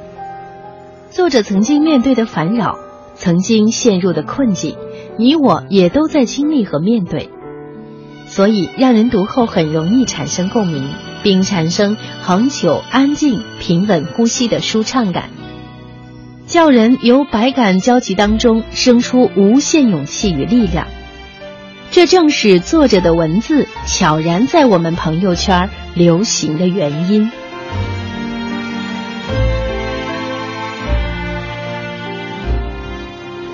Speaker 5: 作者曾经面对的烦扰，曾经陷入的困境，你我也都在经历和面对，所以让人读后很容易产生共鸣，并产生恒久、安静、平稳呼吸的舒畅感，叫人由百感交集当中生出无限勇气与力量。这正是作者的文字悄然在我们朋友圈流行的原因。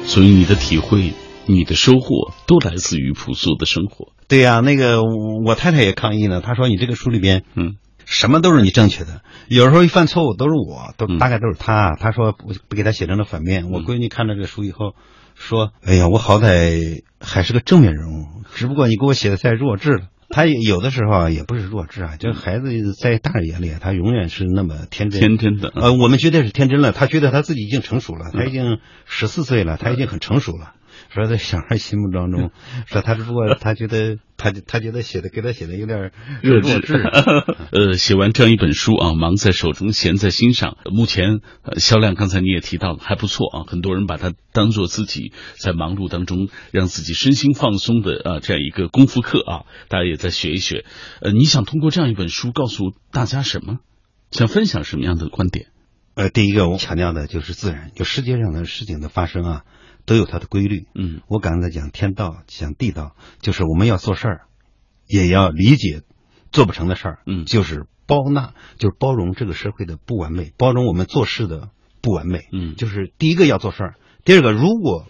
Speaker 1: 所以你的体会、你的收获都来自于朴素的生活。
Speaker 4: 对呀、那个我太太也抗议呢，她说你这个书里边，
Speaker 1: 嗯，
Speaker 4: 什么都是你正确的，有时候一犯错误都是我，都
Speaker 1: 嗯
Speaker 4: 大概都是她。她说不不给她写成了反面。我闺女看了这书以后说：“哎呀，我好歹还是个正面人物，只不过你给我写的太弱智了。”他有的时候啊，也不是弱智啊，就是孩子在大人眼里，他永远是那么天真。
Speaker 1: 天真的
Speaker 4: 呃，我们觉得是天真了，他觉得他自己已经成熟了，他已
Speaker 1: 嗯
Speaker 4: 经十四岁了，他已经很成熟了。说在小孩心目当中，(laughs) 说他只不过他觉得他他觉得写的给他写的有点
Speaker 1: 弱
Speaker 4: 弱
Speaker 1: 智。(laughs) 呃，写完这样一本书啊，忙在手中，闲在心上。目前呃销量，刚才你也提到了，还不错啊。很多人把它当做自己在忙碌当中让自己身心放松的啊这样一个功夫课啊，大家也在学一学。呃，你想通过这样一本书告诉大家什么？想分享什么样的观点？
Speaker 4: 呃，第一个我强调的就是自然，就世界上的事情的发生啊，都有它的规律。
Speaker 1: 嗯，
Speaker 4: 我刚才讲天道，讲地道，就是我们要做事儿，也要理解做不成的事儿。
Speaker 1: 嗯
Speaker 4: 就是包纳，就是包容这个社会的不完美，包容我们做事的不完美。
Speaker 1: 嗯
Speaker 4: 就是第一个要做事儿，第二个，如果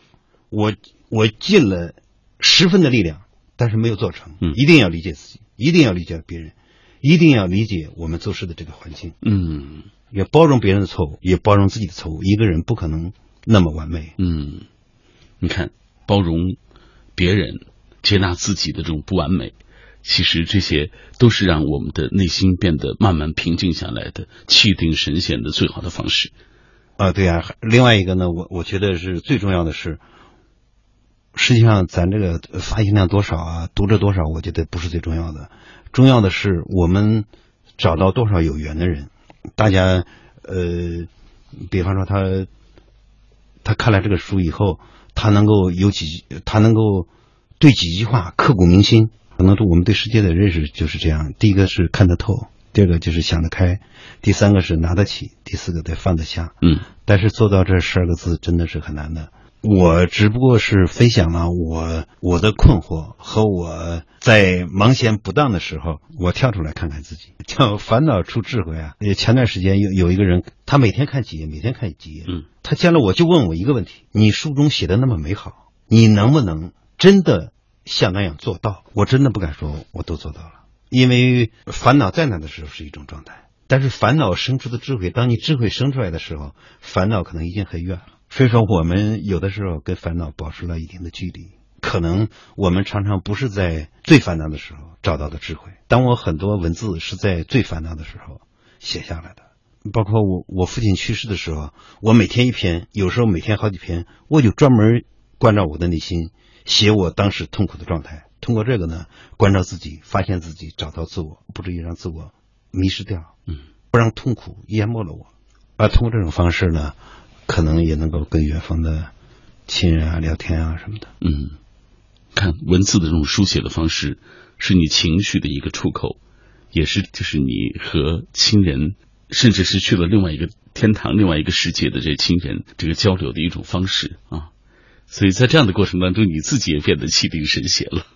Speaker 4: 我我尽了十分的力量，但是没有做成，
Speaker 1: 嗯
Speaker 4: 一定要理解自己，一定要理解别人，一定要理解我们做事的这个环境。
Speaker 1: 嗯
Speaker 4: 也包容别人的错误，也包容自己的错误。一个人不可能那么完美。
Speaker 1: 嗯，你看，包容别人，接纳自己的这种不完美，其实这些都是让我们的内心变得慢慢平静下来的，气定神闲的最好的方式。
Speaker 4: 啊，对啊。另外一个呢，我我觉得是最重要的是，实际上咱这个发行量多少啊，读者多少，我觉得不是最重要的，重要的是我们找到多少有缘的人。大家呃，比方说他他看了这个书以后，他能够有几，他能够对几句话刻骨铭心。可能说我们对世界的认识就是这样：第一个是看得透，第二个就是想得开，第三个是拿得起，第四个得放得下。
Speaker 1: 嗯
Speaker 4: 但是做到这十二个字真的是很难的。我只不过是分享了我我的困惑和我在忙闲不当的时候，我跳出来看看自己，叫烦恼出智慧啊。呃前段时间有有一个人，他每天看几页，每天看几页，
Speaker 1: 嗯，
Speaker 4: 他见了我就问我一个问题：你书中写的那么美好，你能不能真的像那样做到？我真的不敢说我都做到了，因为烦恼在那的时候是一种状态。但是烦恼生出的智慧，当你智慧生出来的时候，烦恼可能已经很远了。所以说，我们有的时候跟烦恼保持了一定的距离。可能我们常常不是在最烦恼的时候找到的智慧。当我很多文字是在最烦恼的时候写下来的，包括我我父亲去世的时候，我每天一篇，有时候每天好几篇，我就专门关照我的内心，写我当时痛苦的状态。通过这个呢，关照自己，发现自己，找到自我，不至于让自我迷失掉，
Speaker 1: 嗯，
Speaker 4: 不让痛苦淹没了我。而，通过这种方式呢，可能也能够跟远方的亲人啊聊天啊什么的。
Speaker 1: 嗯，看文字的这种书写的方式，是你情绪的一个出口，也是就是你和亲人，甚至是去了另外一个天堂、另外一个世界的这亲人这个交流的一种方式啊。所以在这样的过程当中，你自己也变得气定神闲了。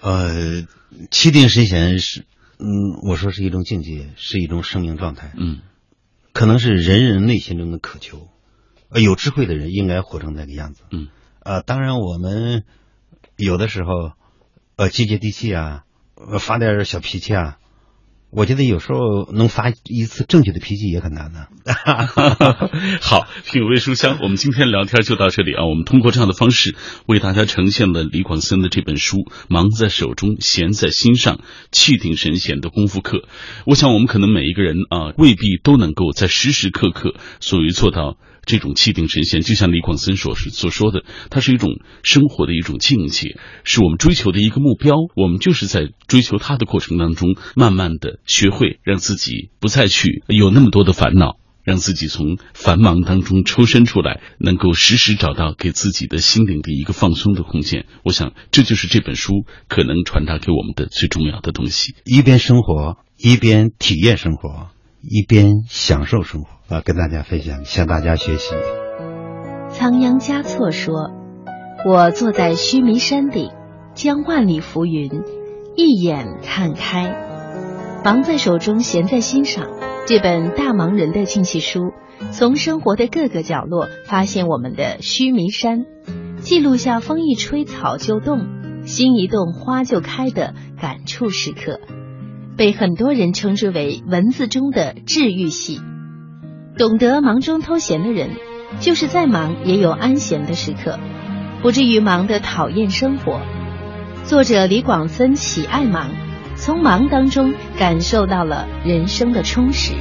Speaker 4: 呃，气定神闲是，嗯，我说是一种境界，是一种生命状态，
Speaker 1: 嗯
Speaker 4: 可能是人人内心中的渴求。呃，有智慧的人应该活成那个样子。
Speaker 1: 嗯，
Speaker 4: 呃，当然我们有的时候，呃，接接地气啊，呃，发点小脾气啊，我觉得有时候能发一次正确的脾气也很难的。(laughs) (laughs)
Speaker 1: 好，品味书香，我们今天聊天就到这里啊。我们通过这样的方式为大家呈现了李广森的这本书《忙在手中，闲在心上，气定神闲的功夫课》。我想，我们可能每一个人啊，未必都能够在时时刻刻所于做到这种气定神闲，就像李广森所所说的，它是一种生活的一种境界，是我们追求的一个目标。我们就是在追求它的过程当中，慢慢的学会让自己不再去有那么多的烦恼。让自己从繁忙当中抽身出来，能够时时找到给自己的心灵的一个放松的空间。我想，这就是这本书可能传达给我们的最重要的东西。
Speaker 4: 一边生活，一边体验生活，一边享受生活啊！跟大家分享，向大家学习。
Speaker 3: 仓央嘉措说：“我坐在须弥山顶，将万里浮云一眼看开，忙在手中，闲在心上。”这本大忙人的静气书，从生活的各个角落发现我们的须弥山，记录下风一吹草就动，心一动花就开的感触时刻，被很多人称之为文字中的治愈系。懂得忙中偷闲的人，就是再忙也有安闲的时刻，不至于忙得讨厌生活。作者李广森喜爱忙。从忙当中感受到了人生的充实。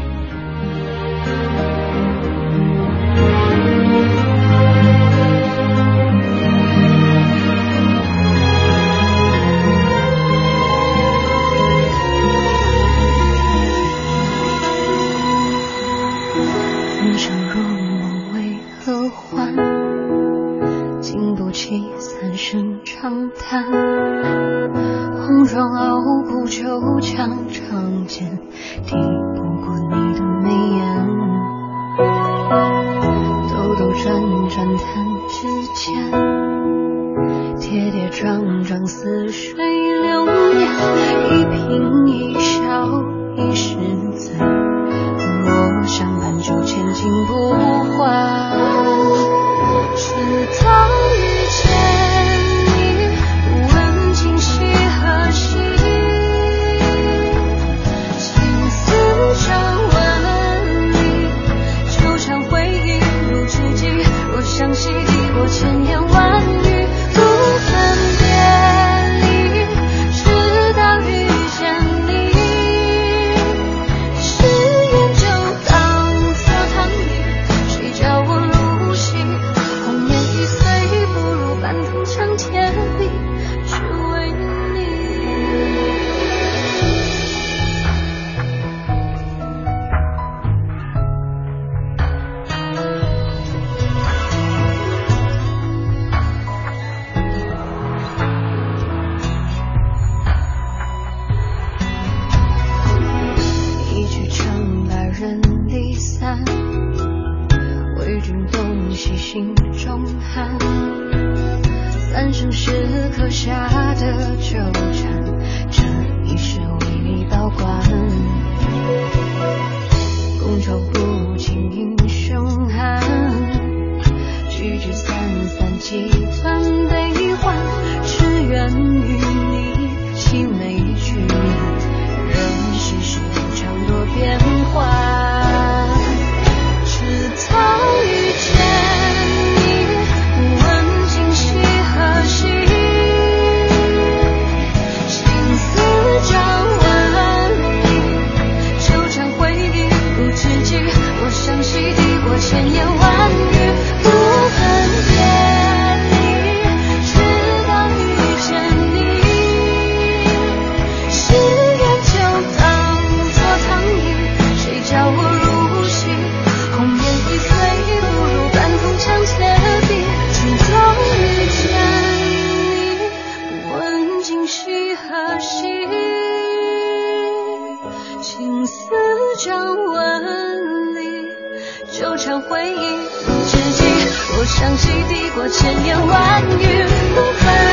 Speaker 12: 想起抵过千言万语，不分。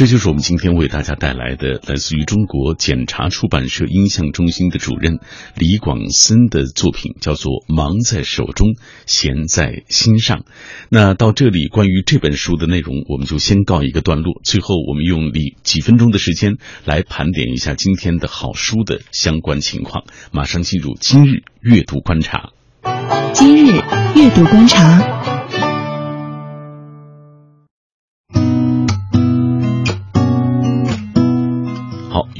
Speaker 1: 这就是我们今天为大家带来的，来自于中国检察出版社音像中心的主任李广森的作品，叫做《忙在手中，闲在心上》。那到这里，关于这本书的内容，我们就先告一个段落。最后，我们用几几分钟的时间来盘点一下今天的好书的相关情况。马上进入今日阅读观察。
Speaker 3: 今日阅读观察。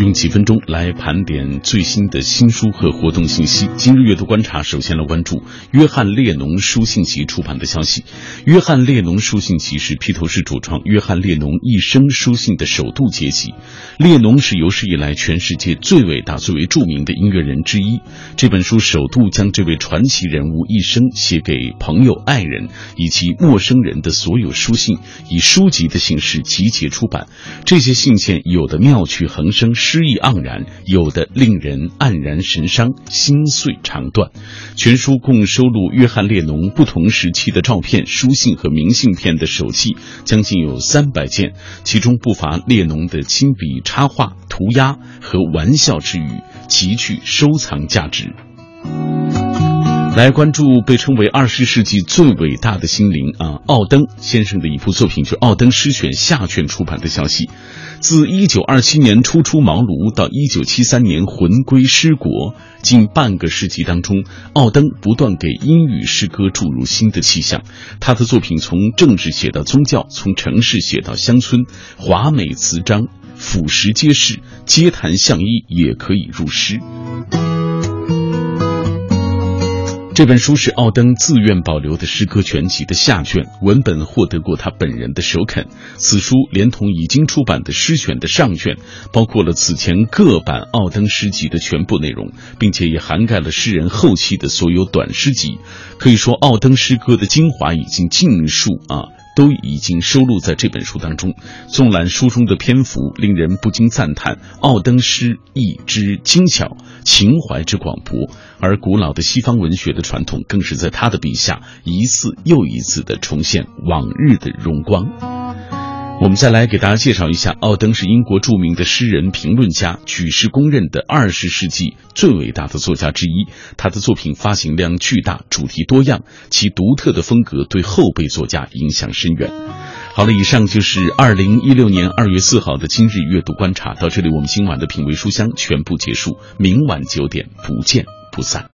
Speaker 1: 用几分钟来盘点最新的新书和活动信息。今日阅读观察，首先来关注约翰列侬书信集出版的消息。约翰列侬书信集是披头士主创约翰列侬一生书信的首度结集。列侬是有史以来全世界最伟大、最为著名的音乐人之一。这本书首度将这位传奇人物一生写给朋友、爱人以及陌生人的所有书信，以书籍的形式集结出版。这些信件有的妙趣横生。诗意盎然，有的令人黯然神伤、心碎肠断。全书共收录约翰列侬不同时期的照片、书信和明信片的手记，将近有三百件，其中不乏列侬的亲笔插画、涂鸦和玩笑之语，极具收藏价值。来关注被称为二十世纪最伟大的心灵啊，奥登先生的一部作品，就是《奥登诗选》下卷出版的消息。自一九二七年初出茅庐到一九七三年魂归诗国，近半个世纪当中，奥登不断给英语诗歌注入新的气象。他的作品从政治写到宗教，从城市写到乡村，华美词章，俯拾皆是，街谈巷议也可以入诗。这本书是奥登自愿保留的诗歌全集的下卷，文本获得过他本人的首肯。此书连同已经出版的诗选的上卷，包括了此前各版奥登诗集的全部内容，并且也涵盖了诗人后期的所有短诗集。可以说，奥登诗歌的精华已经尽数啊。都已经收录在这本书当中。纵览书中的篇幅，令人不禁赞叹奥登诗意之精巧，情怀之广博。而古老的西方文学的传统，更是在他的笔下一次又一次的重现往日的荣光。我们再来给大家介绍一下，奥登是英国著名的诗人、评论家，举世公认的二十世纪最伟大的作家之一。他的作品发行量巨大，主题多样，其独特的风格对后辈作家影响深远。好了，以上就是二零一六年二月四号的今日阅读观察。到这里，我们今晚的品味书香全部结束。明晚九点不见不散。